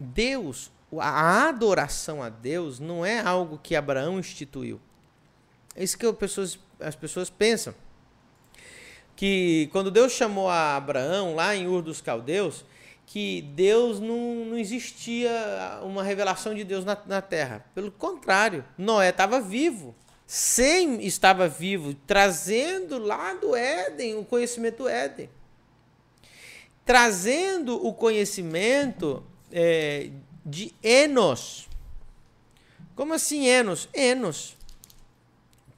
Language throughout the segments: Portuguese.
Deus, a adoração a Deus não é algo que Abraão instituiu. É isso que as pessoas, as pessoas pensam. Que quando Deus chamou a Abraão lá em Ur dos Caldeus, que Deus não, não existia uma revelação de Deus na, na terra. Pelo contrário, Noé estava vivo. Sem estava vivo, trazendo lá do Éden o conhecimento do Éden. Trazendo o conhecimento é, de Enos. Como assim Enos? Enos.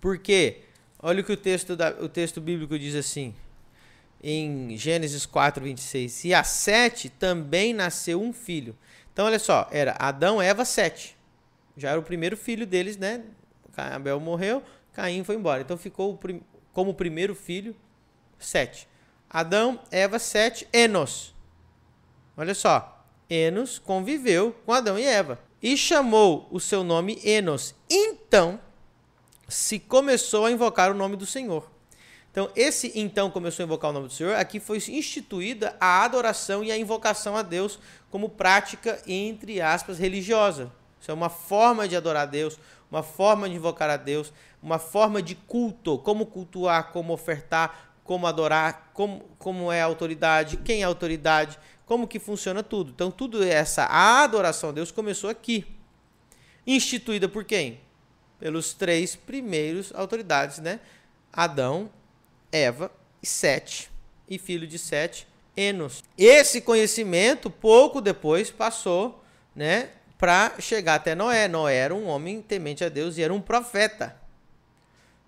Por quê? Olha o que o texto, da, o texto bíblico diz assim, em Gênesis 4, 26. E a Sete também nasceu um filho. Então, olha só, era Adão, Eva, Sete. Já era o primeiro filho deles, né? Abel morreu, Caim foi embora. Então ficou como primeiro filho Sete. Adão, Eva, Sete, Enos. Olha só, Enos conviveu com Adão e Eva e chamou o seu nome Enos. Então se começou a invocar o nome do Senhor. Então, esse então começou a invocar o nome do Senhor, aqui foi instituída a adoração e a invocação a Deus como prática, entre aspas, religiosa. Isso é uma forma de adorar a Deus, uma forma de invocar a Deus, uma forma de culto, como cultuar, como ofertar, como adorar, como, como é a autoridade, quem é a autoridade, como que funciona tudo. Então, tudo essa adoração a Deus começou aqui. Instituída por quem? pelos três primeiros autoridades, né? Adão, Eva e Sete, e filho de Sete, Enos. Esse conhecimento pouco depois passou, né, para chegar até Noé. Noé era um homem temente a Deus e era um profeta.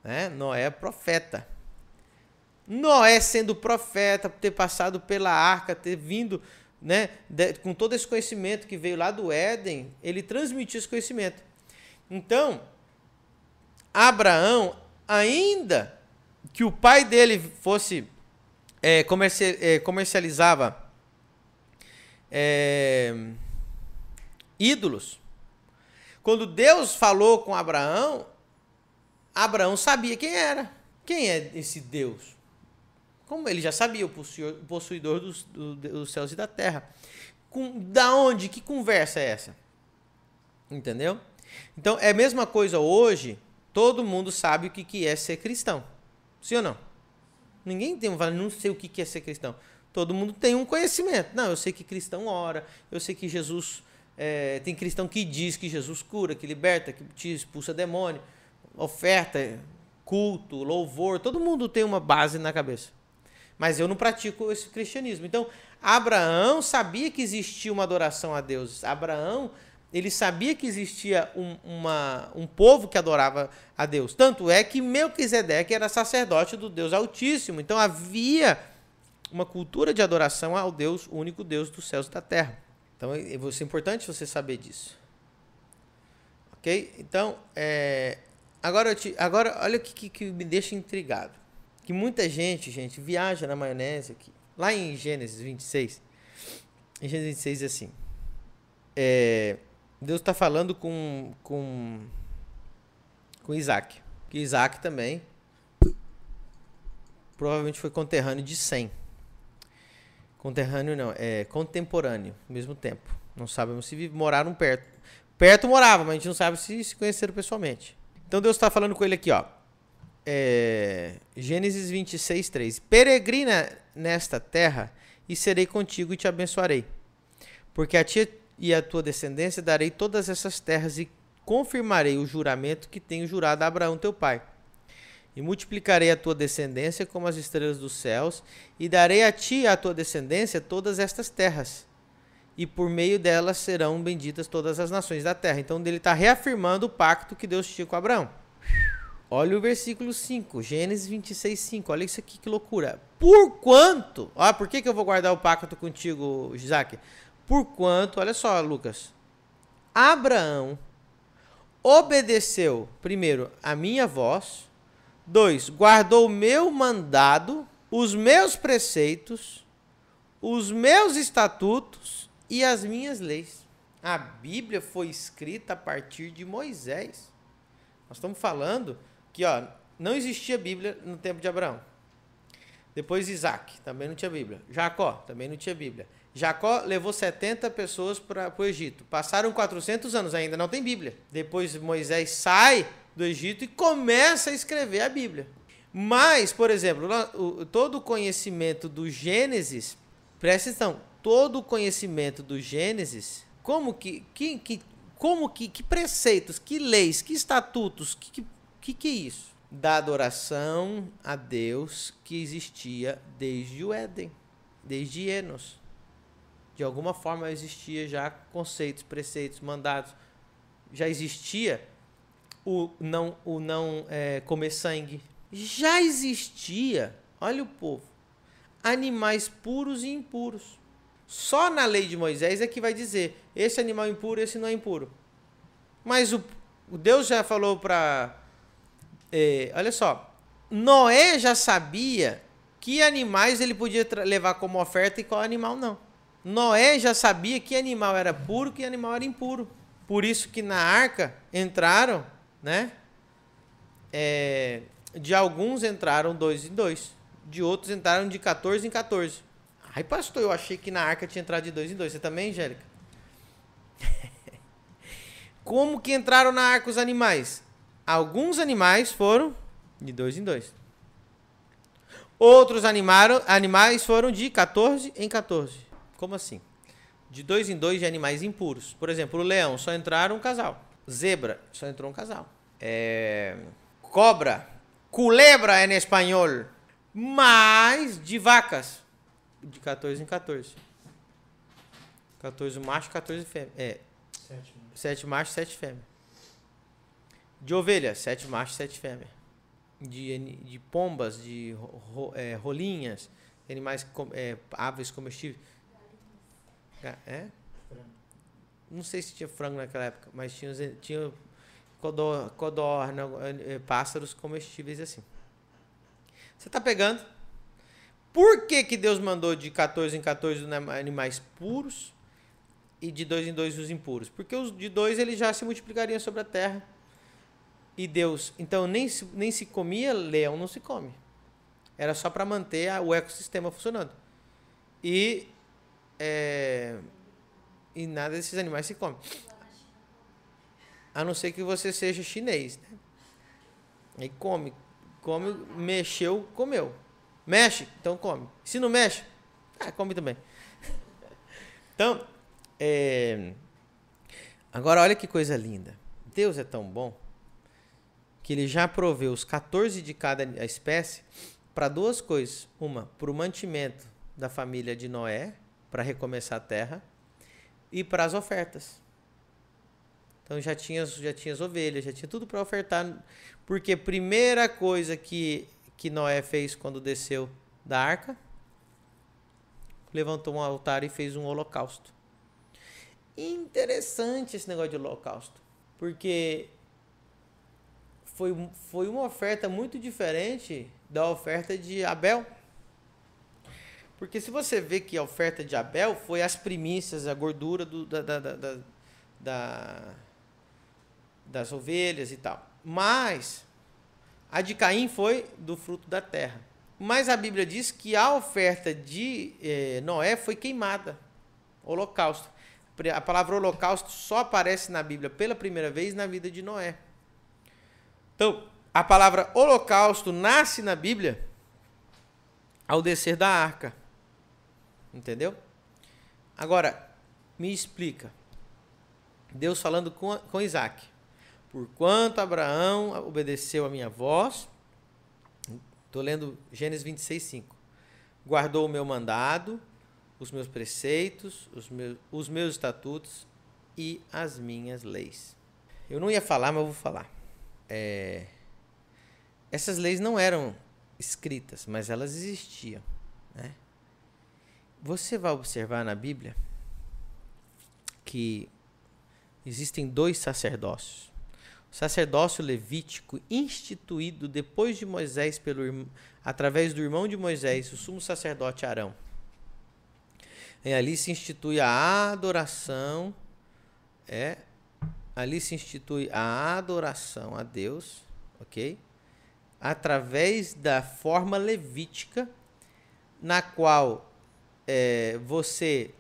Né? Noé é profeta. Noé sendo profeta, ter passado pela arca, ter vindo, né, de, com todo esse conhecimento que veio lá do Éden, ele transmitiu esse conhecimento. Então, Abraão, ainda que o pai dele fosse é, comerci é, comercializava é, ídolos, quando Deus falou com Abraão, Abraão sabia quem era. Quem é esse Deus? Como ele já sabia, o possuidor dos, dos céus e da terra. Com, da onde? Que conversa é essa? Entendeu? Então é a mesma coisa hoje Todo mundo sabe o que, que é ser cristão. Sim ou não? Ninguém tem um não sei o que, que é ser cristão. Todo mundo tem um conhecimento. Não, eu sei que cristão ora, eu sei que Jesus. É, tem cristão que diz que Jesus cura, que liberta, que te expulsa demônio, oferta, culto, louvor. Todo mundo tem uma base na cabeça. Mas eu não pratico esse cristianismo. Então, Abraão sabia que existia uma adoração a Deus. Abraão ele sabia que existia um, uma, um povo que adorava a Deus. Tanto é que Melquisedeque era sacerdote do Deus Altíssimo. Então havia uma cultura de adoração ao Deus, único Deus dos céus e da terra. Então é, é importante você saber disso. Ok? Então, é, agora, te, agora olha o que, que, que, me deixa intrigado. Que muita gente, gente, viaja na maionese aqui. Lá em Gênesis 26, em Gênesis 26 é assim. É, Deus está falando com, com, com Isaac. Que Isaac também provavelmente foi conterrâneo de Sem. Conterrâneo não, é contemporâneo, ao mesmo tempo. Não sabemos se moraram perto. Perto morava, mas a gente não sabe se se conheceram pessoalmente. Então Deus está falando com ele aqui, ó. É, Gênesis 26, 3. Peregrina nesta terra e serei contigo e te abençoarei. Porque a ti e à tua descendência darei todas essas terras e confirmarei o juramento que tenho jurado a Abraão teu pai. E multiplicarei a tua descendência como as estrelas dos céus, e darei a ti e à tua descendência todas estas terras. E por meio delas serão benditas todas as nações da terra. Então ele está reafirmando o pacto que Deus tinha com Abraão. Olha o versículo 5, Gênesis 26, 5. Olha isso aqui, que loucura. Por quanto? Ah, por que, que eu vou guardar o pacto contigo, Isaac? Porquanto, olha só, Lucas, Abraão obedeceu, primeiro, a minha voz, dois, guardou o meu mandado, os meus preceitos, os meus estatutos e as minhas leis. A Bíblia foi escrita a partir de Moisés. Nós estamos falando que ó, não existia Bíblia no tempo de Abraão. Depois Isaac, também não tinha Bíblia. Jacó, também não tinha Bíblia. Jacó levou 70 pessoas para o Egito. Passaram 400 anos, ainda não tem Bíblia. Depois Moisés sai do Egito e começa a escrever a Bíblia. Mas, por exemplo, todo o conhecimento do Gênesis, presta atenção, todo o conhecimento do Gênesis, como que, que, que como que, que preceitos, que leis, que estatutos, que, que, que é isso? Da adoração a Deus que existia desde o Éden, desde Enos. De alguma forma existia já conceitos, preceitos, mandados. Já existia o não, o não é, comer sangue. Já existia, olha o povo, animais puros e impuros. Só na lei de Moisés é que vai dizer esse animal é impuro, esse não é impuro. Mas o, o Deus já falou para. É, olha só, Noé já sabia que animais ele podia levar como oferta e qual animal não. Noé já sabia que animal era puro, que animal era impuro. Por isso que na arca entraram, né? É, de alguns entraram dois em dois, de outros entraram de 14 em 14. Ai, pastor, eu achei que na arca tinha entrado de dois em dois. Você também, Angélica? Como que entraram na arca os animais? Alguns animais foram de dois em dois. Outros animaram, animais foram de 14 em 14. Como assim? De dois em dois de animais impuros. Por exemplo, o leão só entraram um casal. Zebra só entrou um casal. É... Cobra, culebra em espanhol. Mais de vacas. De 14 em 14. 14 macho, 14 fêmea. É. Sete, sete machos, sete fêmeas. De ovelha, sete machos, sete fêmeas. De, de pombas, de ro, é, rolinhas, animais, é, aves comestíveis é? Não sei se tinha frango naquela época, mas tinha, tinha codor, codorna, é, pássaros comestíveis assim. Você está pegando? Por que, que Deus mandou de 14 em 14 animais puros e de dois em dois os impuros? Porque os de dois eles já se multiplicariam sobre a terra. E Deus, então nem se, nem se comia, leão não se come. Era só para manter a, o ecossistema funcionando. E é, e nada desses animais se come. A não ser que você seja chinês. Né? Aí come. Come, mexeu, comeu. Mexe, então come. Se não mexe, ah, come também. Então, é, agora olha que coisa linda. Deus é tão bom que ele já proveu os 14 de cada espécie para duas coisas. Uma, para o mantimento da família de Noé, para recomeçar a terra e para as ofertas. Então já tinha, já tinha as ovelhas, já tinha tudo para ofertar. Porque primeira coisa que, que Noé fez quando desceu da arca, levantou um altar e fez um holocausto. Interessante esse negócio de holocausto, porque foi, foi uma oferta muito diferente da oferta de Abel. Porque se você vê que a oferta de Abel foi as primícias, a gordura do, da, da, da, da, das ovelhas e tal. Mas a de Caim foi do fruto da terra. Mas a Bíblia diz que a oferta de eh, Noé foi queimada. Holocausto. A palavra holocausto só aparece na Bíblia pela primeira vez na vida de Noé. Então, a palavra holocausto nasce na Bíblia ao descer da arca. Entendeu? Agora, me explica. Deus falando com, com Isaac. Porquanto Abraão obedeceu a minha voz. Estou lendo Gênesis 26, 5. Guardou o meu mandado, os meus preceitos, os meus, os meus estatutos e as minhas leis. Eu não ia falar, mas eu vou falar. É, essas leis não eram escritas, mas elas existiam. Né? Você vai observar na Bíblia que existem dois sacerdócios. O sacerdócio levítico instituído depois de Moisés pelo através do irmão de Moisés, o sumo sacerdote Arão. E ali se institui a adoração, é, ali se institui a adoração a Deus, OK? Através da forma levítica na qual é, você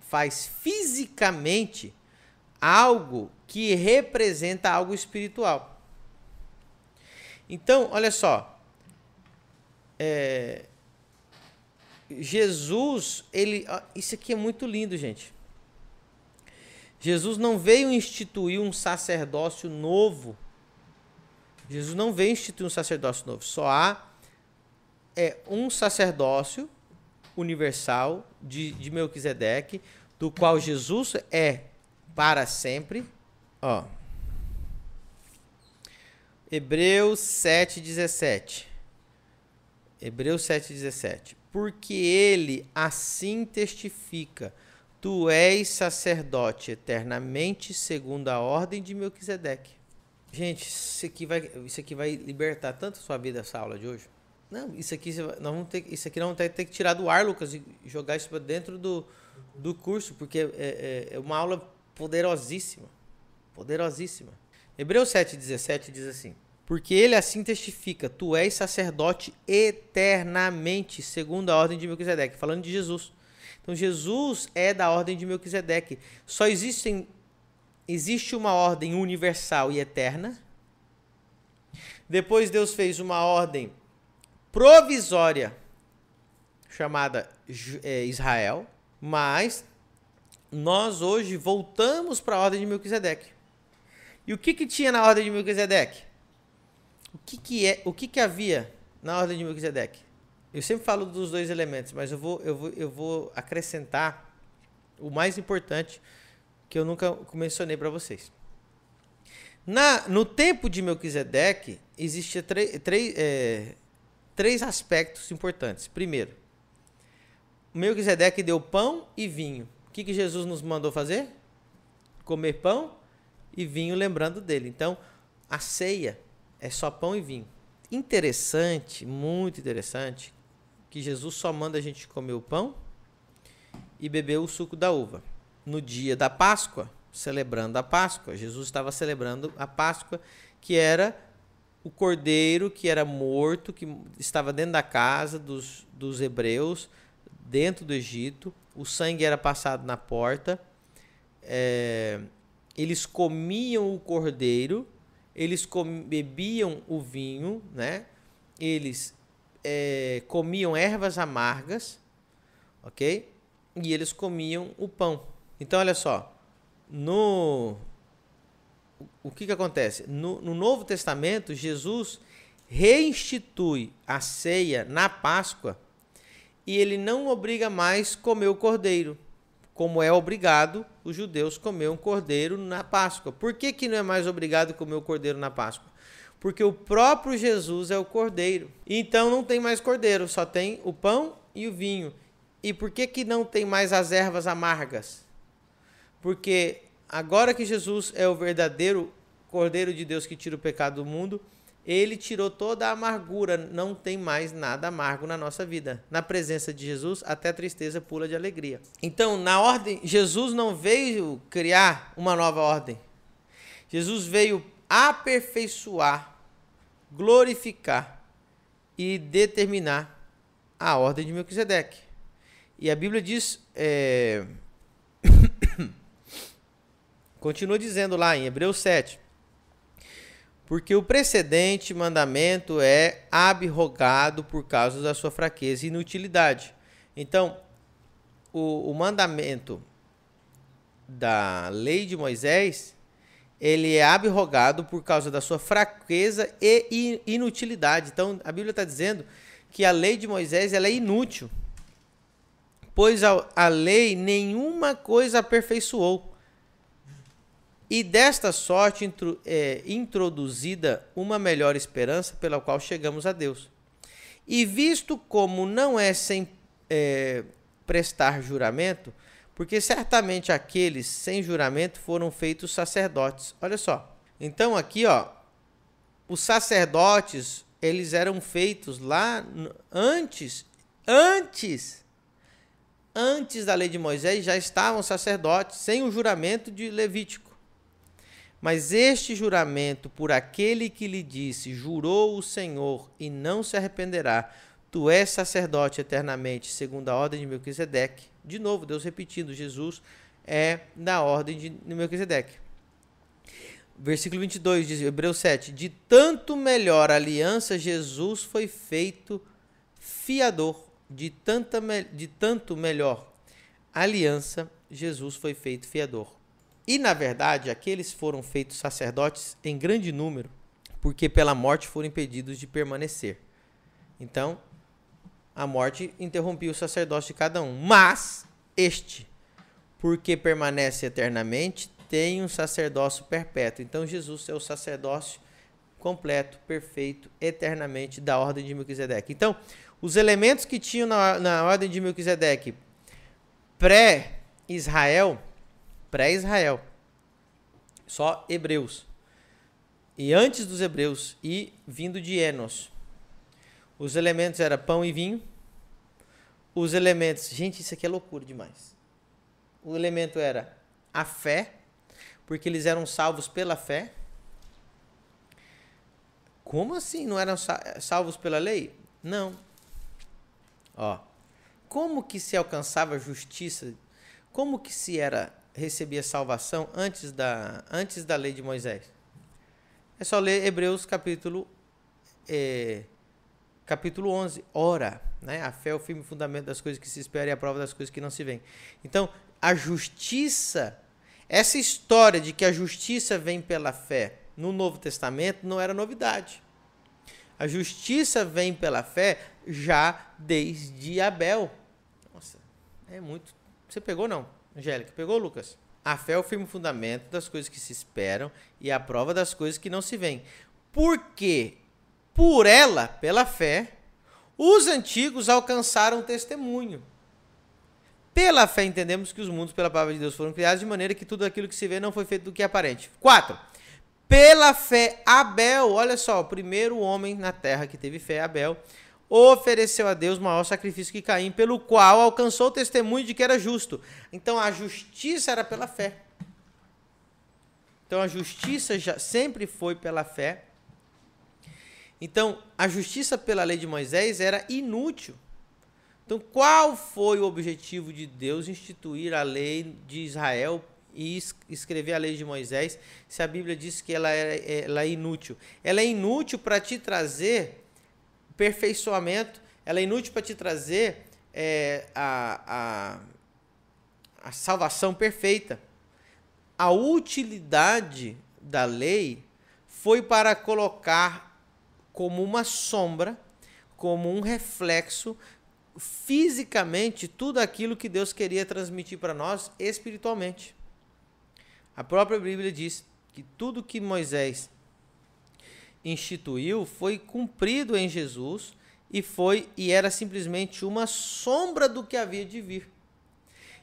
faz fisicamente algo que representa algo espiritual. Então, olha só. É, Jesus, ele. Isso aqui é muito lindo, gente. Jesus não veio instituir um sacerdócio novo. Jesus não veio instituir um sacerdócio novo. Só há é, um sacerdócio universal de, de Melquisedeque, do qual Jesus é para sempre. Ó. Hebreus 7,17. Hebreus 7,17. Porque ele assim testifica Tu és sacerdote eternamente segundo a ordem de Melquisedeque. Gente, isso aqui vai, isso aqui vai libertar tanto a sua vida essa aula de hoje. Não, isso aqui nós vamos ter, isso aqui não vai ter que tirar do ar, Lucas, e jogar isso para dentro do, do curso, porque é, é, é uma aula poderosíssima, poderosíssima. Hebreus 7:17 diz assim: Porque ele assim testifica: Tu és sacerdote eternamente segundo a ordem de Melquisedeque, falando de Jesus. Então Jesus é da ordem de Melquisedeque. Só existem existe uma ordem universal e eterna. Depois Deus fez uma ordem provisória chamada é, Israel, mas nós hoje voltamos para a ordem de Melquisedeque. E o que, que tinha na ordem de Melquisedeque? O que, que, é, o que, que havia na ordem de Melquisedeque? Eu sempre falo dos dois elementos, mas eu vou, eu vou, eu vou acrescentar o mais importante que eu nunca mencionei para vocês. Na, no tempo de Melquisedeque, existia três, é, três aspectos importantes. Primeiro, Melquisedeque deu pão e vinho. O que, que Jesus nos mandou fazer? Comer pão e vinho lembrando dele. Então, a ceia é só pão e vinho. Interessante, muito interessante, que Jesus só manda a gente comer o pão e beber o suco da uva. No dia da Páscoa, celebrando a Páscoa, Jesus estava celebrando a Páscoa, que era o cordeiro que era morto, que estava dentro da casa dos, dos hebreus, dentro do Egito. O sangue era passado na porta. É, eles comiam o cordeiro, eles com, bebiam o vinho, né? Eles é, comiam ervas amargas, ok? E eles comiam o pão. Então, olha só, no o que, que acontece? No, no Novo Testamento, Jesus reinstitui a ceia na Páscoa e ele não obriga mais comer o cordeiro, como é obrigado os judeus comer um cordeiro na Páscoa. Por que, que não é mais obrigado comer o cordeiro na Páscoa? Porque o próprio Jesus é o cordeiro. Então não tem mais cordeiro, só tem o pão e o vinho. E por que, que não tem mais as ervas amargas? Porque agora que Jesus é o verdadeiro cordeiro de Deus que tira o pecado do mundo, ele tirou toda a amargura, não tem mais nada amargo na nossa vida. Na presença de Jesus, até a tristeza pula de alegria. Então, na ordem, Jesus não veio criar uma nova ordem. Jesus veio aperfeiçoar, glorificar e determinar a ordem de Melquisedeque. E a Bíblia diz, é... continua dizendo lá em Hebreus 7, porque o precedente mandamento é abrogado por causa da sua fraqueza e inutilidade. Então, o, o mandamento da lei de Moisés ele é abrogado por causa da sua fraqueza e inutilidade. Então, a Bíblia está dizendo que a lei de Moisés ela é inútil, pois a, a lei nenhuma coisa aperfeiçoou. E desta sorte intro, é, introduzida uma melhor esperança pela qual chegamos a Deus. E visto como não é sem é, prestar juramento, porque certamente aqueles sem juramento foram feitos sacerdotes. Olha só. Então aqui, ó, os sacerdotes, eles eram feitos lá antes, antes antes da lei de Moisés já estavam sacerdotes sem o juramento de Levítico. Mas este juramento por aquele que lhe disse: Jurou o Senhor e não se arrependerá, Tu és sacerdote eternamente, segundo a ordem de Melquisedeque. De novo, Deus repetindo, Jesus é da ordem de Melquisedeque. Versículo 22 diz, Hebreus 7, de tanto melhor aliança Jesus foi feito fiador, de, tanta, de tanto melhor aliança Jesus foi feito fiador. E na verdade, aqueles foram feitos sacerdotes em grande número, porque pela morte foram impedidos de permanecer. Então, a morte interrompia o sacerdócio de cada um. Mas este, porque permanece eternamente, tem um sacerdócio perpétuo. Então Jesus é o sacerdócio completo, perfeito, eternamente da ordem de Melquisedeque. Então, os elementos que tinham na, na ordem de Melquisedeque pré-Israel, pré-Israel, só hebreus. E antes dos hebreus e vindo de Enos. Os elementos eram pão e vinho. Os elementos, gente, isso aqui é loucura demais. O elemento era a fé, porque eles eram salvos pela fé. Como assim não eram salvos pela lei? Não. Ó, como que se alcançava justiça? Como que se era recebia salvação antes da antes da lei de Moisés? É só ler Hebreus capítulo é, capítulo 11. Ora, né? A fé é o firme fundamento das coisas que se esperam e a prova das coisas que não se veem. Então, a justiça essa história de que a justiça vem pela fé no Novo Testamento não era novidade. A justiça vem pela fé já desde Abel. Nossa, é muito. Você pegou não, Angélica? Pegou, Lucas? A fé é o firme fundamento das coisas que se esperam e a prova das coisas que não se veem. Porque por ela, pela fé, os antigos alcançaram testemunho. Pela fé entendemos que os mundos pela palavra de Deus foram criados de maneira que tudo aquilo que se vê não foi feito do que é aparente. 4. Pela fé, Abel, olha só, o primeiro homem na terra que teve fé, Abel, ofereceu a Deus maior sacrifício que Caim, pelo qual alcançou o testemunho de que era justo. Então a justiça era pela fé. Então a justiça já sempre foi pela fé. Então a justiça pela lei de Moisés era inútil. Então, qual foi o objetivo de Deus instituir a lei de Israel e escrever a lei de Moisés, se a Bíblia diz que ela é, ela é inútil? Ela é inútil para te trazer perfeiçoamento, ela é inútil para te trazer é, a, a, a salvação perfeita. A utilidade da lei foi para colocar como uma sombra, como um reflexo fisicamente tudo aquilo que Deus queria transmitir para nós espiritualmente. A própria Bíblia diz que tudo que Moisés instituiu foi cumprido em Jesus e foi e era simplesmente uma sombra do que havia de vir.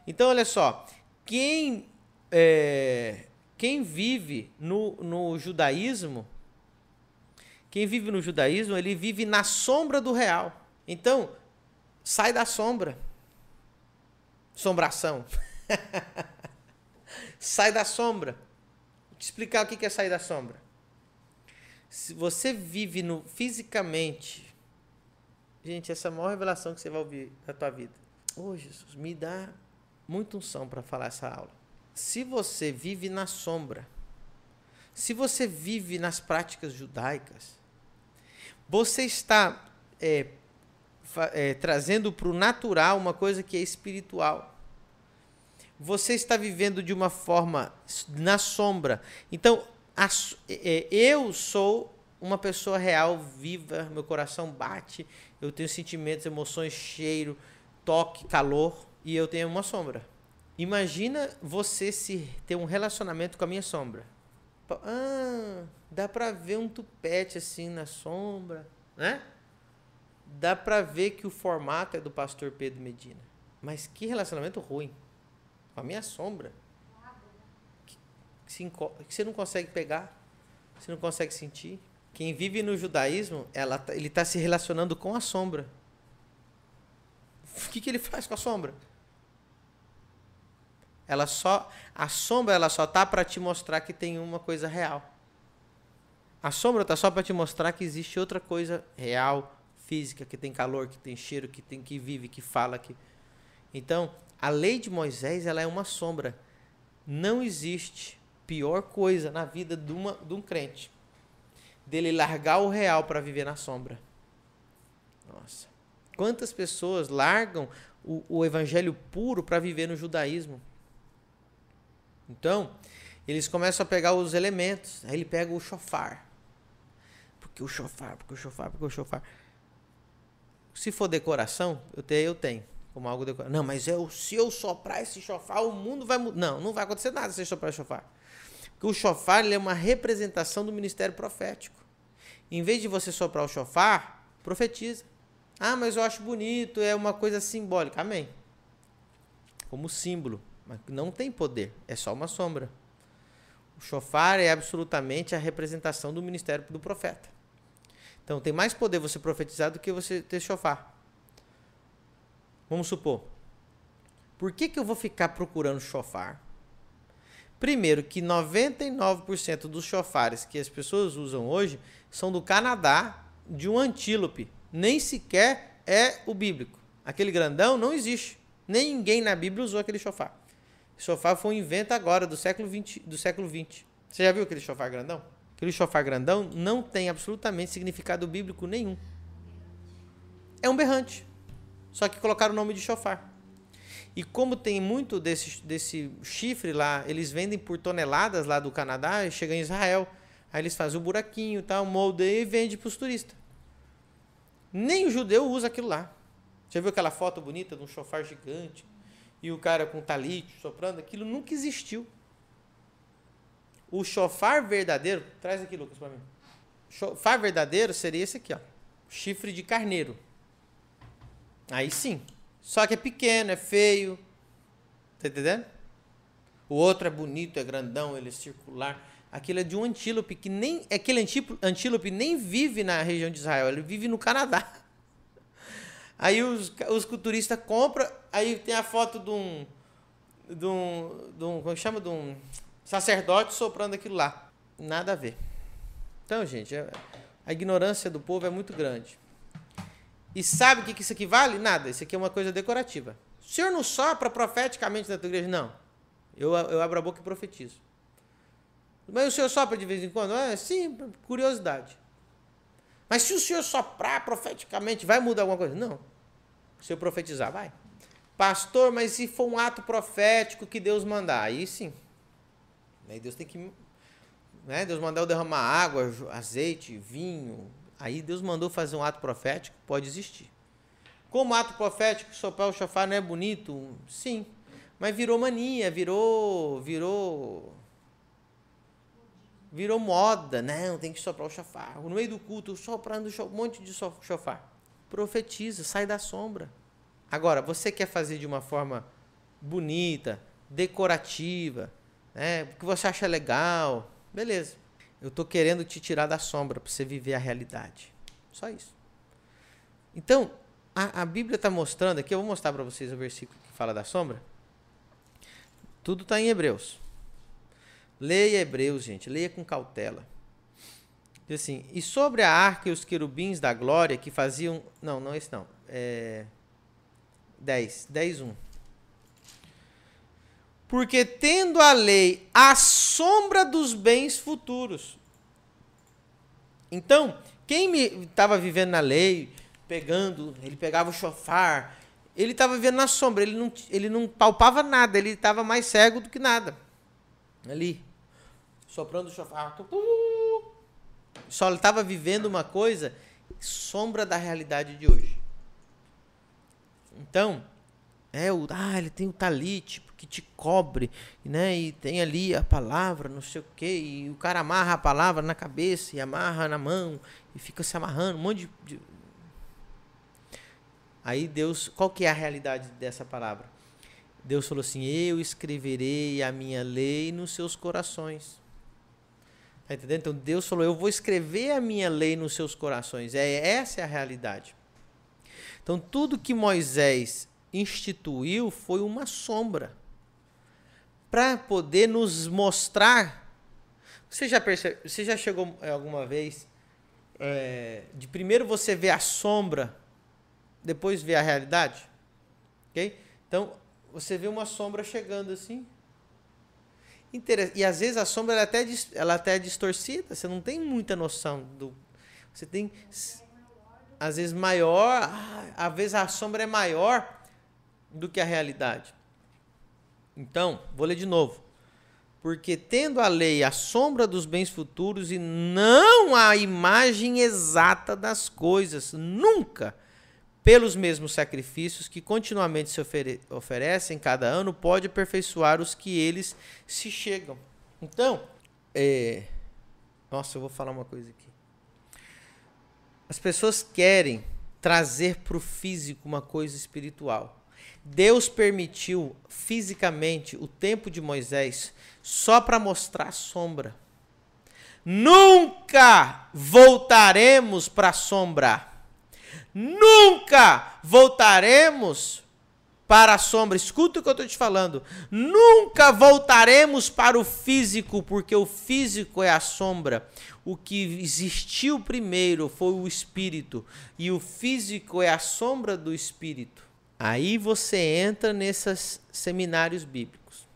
Então, olha só, quem é, quem vive no, no judaísmo, quem vive no judaísmo, ele vive na sombra do real. Então, Sai da sombra. Sombração. sai da sombra. Vou te explicar o que é sair da sombra. Se você vive no fisicamente, gente, essa é a maior revelação que você vai ouvir na tua vida. Oh, Jesus, me dá muita unção para falar essa aula. Se você vive na sombra, se você vive nas práticas judaicas, você está é, é, trazendo para o natural uma coisa que é espiritual. Você está vivendo de uma forma na sombra. Então, a, é, eu sou uma pessoa real, viva, meu coração bate, eu tenho sentimentos, emoções, cheiro, toque, calor, e eu tenho uma sombra. Imagina você se ter um relacionamento com a minha sombra. Ah, dá pra ver um tupete assim na sombra, né? dá pra ver que o formato é do pastor Pedro Medina. Mas que relacionamento ruim. Com a minha sombra. Que, que, que você não consegue pegar. Você não consegue sentir. Quem vive no judaísmo, ela, tá, ele está se relacionando com a sombra. O que, que ele faz com a sombra? Ela só, a sombra ela só tá para te mostrar que tem uma coisa real. A sombra tá só para te mostrar que existe outra coisa real, física, que tem calor, que tem cheiro, que tem que vive, que fala, que Então, a lei de Moisés, ela é uma sombra. Não existe pior coisa na vida de, uma, de um crente dele largar o real para viver na sombra. Nossa. Quantas pessoas largam o, o evangelho puro para viver no judaísmo? Então, eles começam a pegar os elementos. Aí ele pega o chofar. Porque o chofar, porque o chofar, porque o chofar. Se for decoração, eu tenho, eu tenho. Como algo decorado. Não, mas eu, se eu soprar esse chofar, o mundo vai mudar. Não, não vai acontecer nada se eu soprar esse chofar. Porque o chofar é uma representação do ministério profético. Em vez de você soprar o chofar, profetiza. Ah, mas eu acho bonito, é uma coisa simbólica. Amém. Como símbolo. Mas não tem poder, é só uma sombra. O chofar é absolutamente a representação do ministério do profeta. Então tem mais poder você profetizar do que você ter chofar. Vamos supor. Por que, que eu vou ficar procurando chofar? Primeiro, que 99% dos chofares que as pessoas usam hoje são do Canadá, de um antílope. Nem sequer é o bíblico. Aquele grandão não existe. Ninguém na Bíblia usou aquele chofar. O chofar foi um invento agora, do século 20. Do século 20. Você já viu aquele chofar grandão? Aquele chofar grandão não tem absolutamente significado bíblico nenhum. É um berrante. Só que colocaram o nome de chofar. E como tem muito desse, desse chifre lá, eles vendem por toneladas lá do Canadá, chega em Israel. Aí eles fazem o buraquinho, tal, moldeia e vende para os turistas. Nem o judeu usa aquilo lá. Já viu aquela foto bonita de um chofar gigante? E o cara com talite soprando, aquilo nunca existiu. O chofar verdadeiro, traz aqui, Lucas, para mim. Chofar verdadeiro seria esse aqui, ó. Chifre de carneiro. Aí sim. Só que é pequeno, é feio. Tá entendendo? O outro é bonito, é grandão, ele é circular. Aquilo é de um antílope que nem. Aquele antílope nem vive na região de Israel, ele vive no Canadá. Aí os, os culturistas compram, aí tem a foto de um, de um, de um, como é chama? De um sacerdote soprando aquilo lá. Nada a ver. Então, gente, é, a ignorância do povo é muito grande. E sabe o que isso aqui vale? Nada. Isso aqui é uma coisa decorativa. O senhor não sopra profeticamente na tua igreja? Não. Eu, eu abro a boca e profetizo. Mas o senhor sopra de vez em quando? É, sim, curiosidade. Mas se o senhor soprar profeticamente, vai mudar alguma coisa? Não. Se eu profetizar, vai. Pastor, mas se for um ato profético que Deus mandar, aí sim. Aí Deus tem que. Né? Deus mandou derramar água, azeite, vinho. Aí Deus mandou fazer um ato profético, pode existir. Como ato profético, soprar o chofar não é bonito? Sim. Mas virou mania, virou. virou virou moda. Não, tem que soprar o chofar. No meio do culto, soprando um monte de chofar. Profetiza, sai da sombra. Agora, você quer fazer de uma forma bonita, decorativa, né? Porque você acha legal. Beleza. Eu estou querendo te tirar da sombra para você viver a realidade. Só isso. Então, a, a Bíblia está mostrando aqui, eu vou mostrar para vocês o versículo que fala da sombra. Tudo está em Hebreus. Leia Hebreus, gente, leia com cautela. Diz assim: E sobre a arca e os querubins da glória que faziam. Não, não é esse não. É. 10, 10, 1. Porque tendo a lei a sombra dos bens futuros. Então, quem estava vivendo na lei, pegando, ele pegava o chofar, ele estava vivendo na sombra, ele não, ele não palpava nada, ele estava mais cego do que nada. Ali soprando o chofar. Só estava vivendo uma coisa sombra da realidade de hoje. Então, é o ah, ele tem o talite que te cobre, né? E tem ali a palavra, não sei o quê, e o cara amarra a palavra na cabeça e amarra na mão e fica se amarrando, um monte de, de... Aí Deus, qual que é a realidade dessa palavra? Deus falou assim: "Eu escreverei a minha lei nos seus corações". Tá entendendo? Então Deus falou: Eu vou escrever a minha lei nos seus corações. É essa é a realidade. Então tudo que Moisés instituiu foi uma sombra para poder nos mostrar. Você já percebe, você já chegou alguma vez é, de primeiro você ver a sombra, depois ver a realidade. Ok? Então, você vê uma sombra chegando assim. E às vezes a sombra ela até, ela até é distorcida, você não tem muita noção do. Você tem. Às vezes maior, ah, às vezes a sombra é maior do que a realidade. Então, vou ler de novo. Porque tendo a lei a sombra dos bens futuros e não a imagem exata das coisas, nunca, pelos mesmos sacrifícios que continuamente se ofere oferecem cada ano, pode aperfeiçoar os que eles se chegam. Então, é... nossa, eu vou falar uma coisa aqui. As pessoas querem trazer para o físico uma coisa espiritual. Deus permitiu fisicamente o tempo de Moisés só para mostrar a sombra. Nunca voltaremos para a sombra. Nunca voltaremos para a sombra. Escuta o que eu estou te falando. Nunca voltaremos para o físico, porque o físico é a sombra. O que existiu primeiro foi o espírito, e o físico é a sombra do espírito. Aí você entra nesses seminários bíblicos.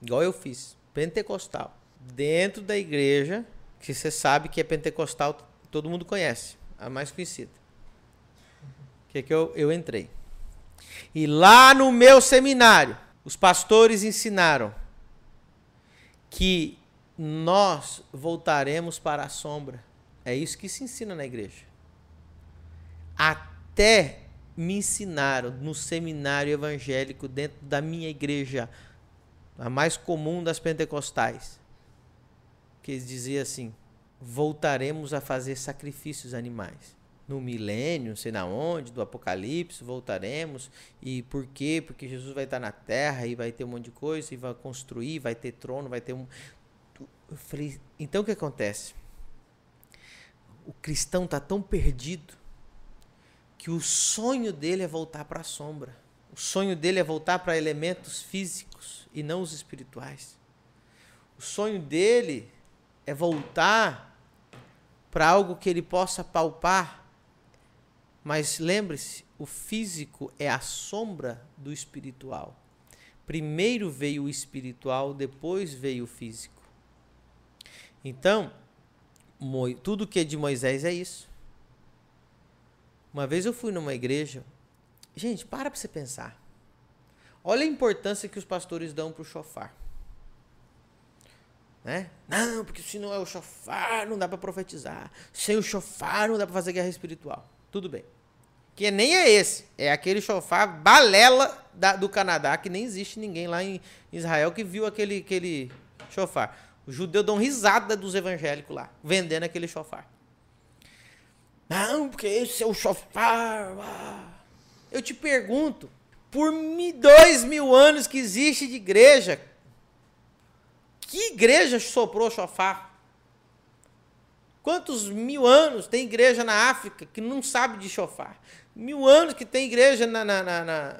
Igual eu fiz, pentecostal. Dentro da igreja, que você sabe que é pentecostal, todo mundo conhece, a mais conhecida. Que é que eu, eu entrei. E lá no meu seminário, os pastores ensinaram que nós voltaremos para a sombra. É isso que se ensina na igreja. Até me ensinaram no seminário evangélico dentro da minha igreja, a mais comum das pentecostais, que eles diziam assim: voltaremos a fazer sacrifícios animais. No milênio, sei na onde, do Apocalipse, voltaremos. E por quê? Porque Jesus vai estar na terra e vai ter um monte de coisa, e vai construir, vai ter trono, vai ter um. Eu falei, então o que acontece? O cristão está tão perdido que o sonho dele é voltar para a sombra. O sonho dele é voltar para elementos físicos e não os espirituais. O sonho dele é voltar para algo que ele possa palpar. Mas lembre-se, o físico é a sombra do espiritual. Primeiro veio o espiritual, depois veio o físico. Então, tudo que é de Moisés é isso. Uma vez eu fui numa igreja. Gente, para para você pensar. Olha a importância que os pastores dão para o chofar. Né? Não, porque se não é o chofar, não dá para profetizar. Sem o chofar, não dá para fazer guerra espiritual. Tudo bem. Que nem é esse. É aquele chofar balela da, do Canadá, que nem existe ninguém lá em Israel que viu aquele, aquele chofar. Os judeus dão risada dos evangélicos lá, vendendo aquele chofar. Não, porque esse é o chofar. Eu te pergunto, por dois mil anos que existe de igreja, que igreja soprou chofar? Quantos mil anos tem igreja na África que não sabe de chofar? Mil anos que tem igreja na. na, na, na...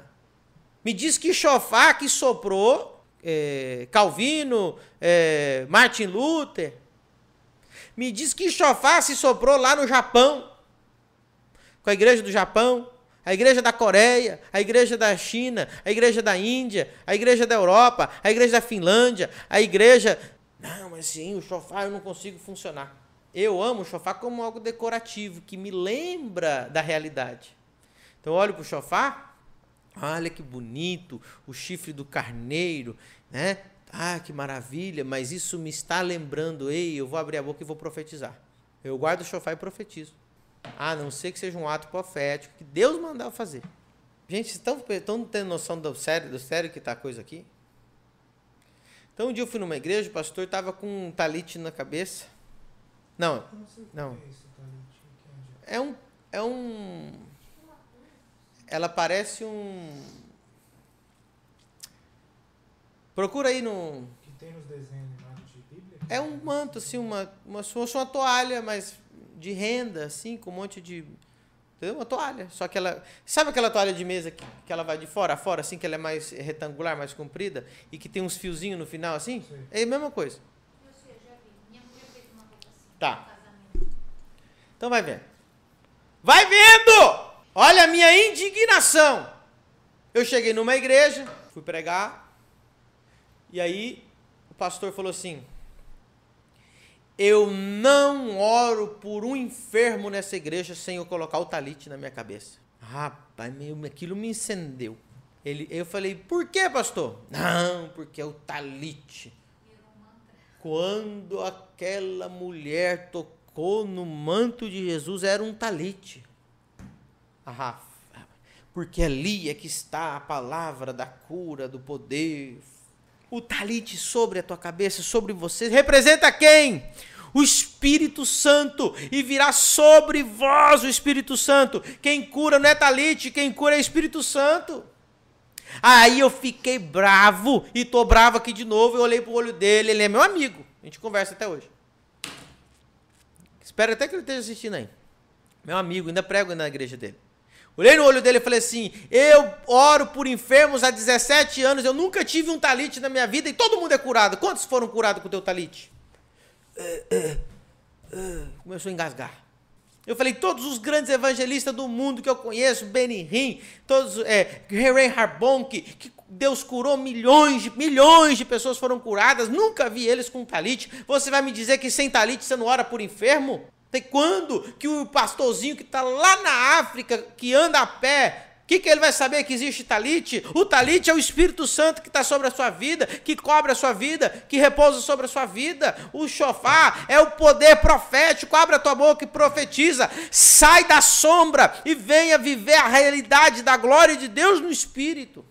Me diz que chofar que soprou é, Calvino, é, Martin Luther. Me diz que chofar se soprou lá no Japão com a igreja do Japão, a igreja da Coreia, a igreja da China, a igreja da Índia, a igreja da Europa, a igreja da Finlândia, a igreja. Não, mas sim, o chofar eu não consigo funcionar. Eu amo o chofar como algo decorativo, que me lembra da realidade. Então olho para o chofar, olha que bonito, o chifre do carneiro, né? Ah, que maravilha, mas isso me está lembrando, ei, eu vou abrir a boca e vou profetizar. Eu guardo o chofar e profetizo. A não ser que seja um ato profético que Deus mandar fazer. Gente, estão, estão tendo noção do sério, do sério que está a coisa aqui? Então um dia eu fui numa igreja, o pastor estava com um talite na cabeça. Não, não. É um, é um. Ela parece um. Procura aí no. Que tem nos desenhos de Bíblia? É um manto, assim, uma, uma, uma, uma toalha, mas de renda, assim, com um monte de. Entendeu? Uma toalha. Só que ela. Sabe aquela toalha de mesa que, que ela vai de fora a fora, assim, que ela é mais retangular, mais comprida, e que tem uns fiozinhos no final, assim? Sim. É a mesma coisa. Eu sei, já vi. Minha mulher fez uma roupa assim. Tá. Então vai vendo. Vai vendo! Olha a minha indignação. Eu cheguei numa igreja, fui pregar, e aí o pastor falou assim: Eu não oro por um enfermo nessa igreja sem eu colocar o talite na minha cabeça. Rapaz, meu, aquilo me incendeu. Ele, eu falei, por que, pastor? Não, porque é o talite. Quando aquela mulher tocou no manto de Jesus, era um talite. Ah, porque ali é que está a palavra da cura, do poder. O talite sobre a tua cabeça, sobre você, representa quem? O Espírito Santo, e virá sobre vós o Espírito Santo. Quem cura não é talite, quem cura é Espírito Santo. Aí eu fiquei bravo e tô bravo aqui de novo. Eu olhei pro olho dele, ele é meu amigo. A gente conversa até hoje. Espero até que ele esteja assistindo aí. Meu amigo, ainda prego na igreja dele. Olhei no olho dele e falei assim: Eu oro por enfermos há 17 anos, eu nunca tive um talite na minha vida e todo mundo é curado. Quantos foram curados com o teu talite? Começou a engasgar. Eu falei, todos os grandes evangelistas do mundo que eu conheço, Benny Hinn, todos, é, Heren Harbonk, que Deus curou milhões de, milhões de pessoas foram curadas, nunca vi eles com talite. Você vai me dizer que sem talite você não ora por enfermo? Tem quando que o pastorzinho que está lá na África, que anda a pé, o que, que ele vai saber que existe talite? O talite é o Espírito Santo que está sobre a sua vida, que cobre a sua vida, que repousa sobre a sua vida. O chofar é o poder profético. Abre a tua boca e profetiza. Sai da sombra e venha viver a realidade da glória de Deus no Espírito.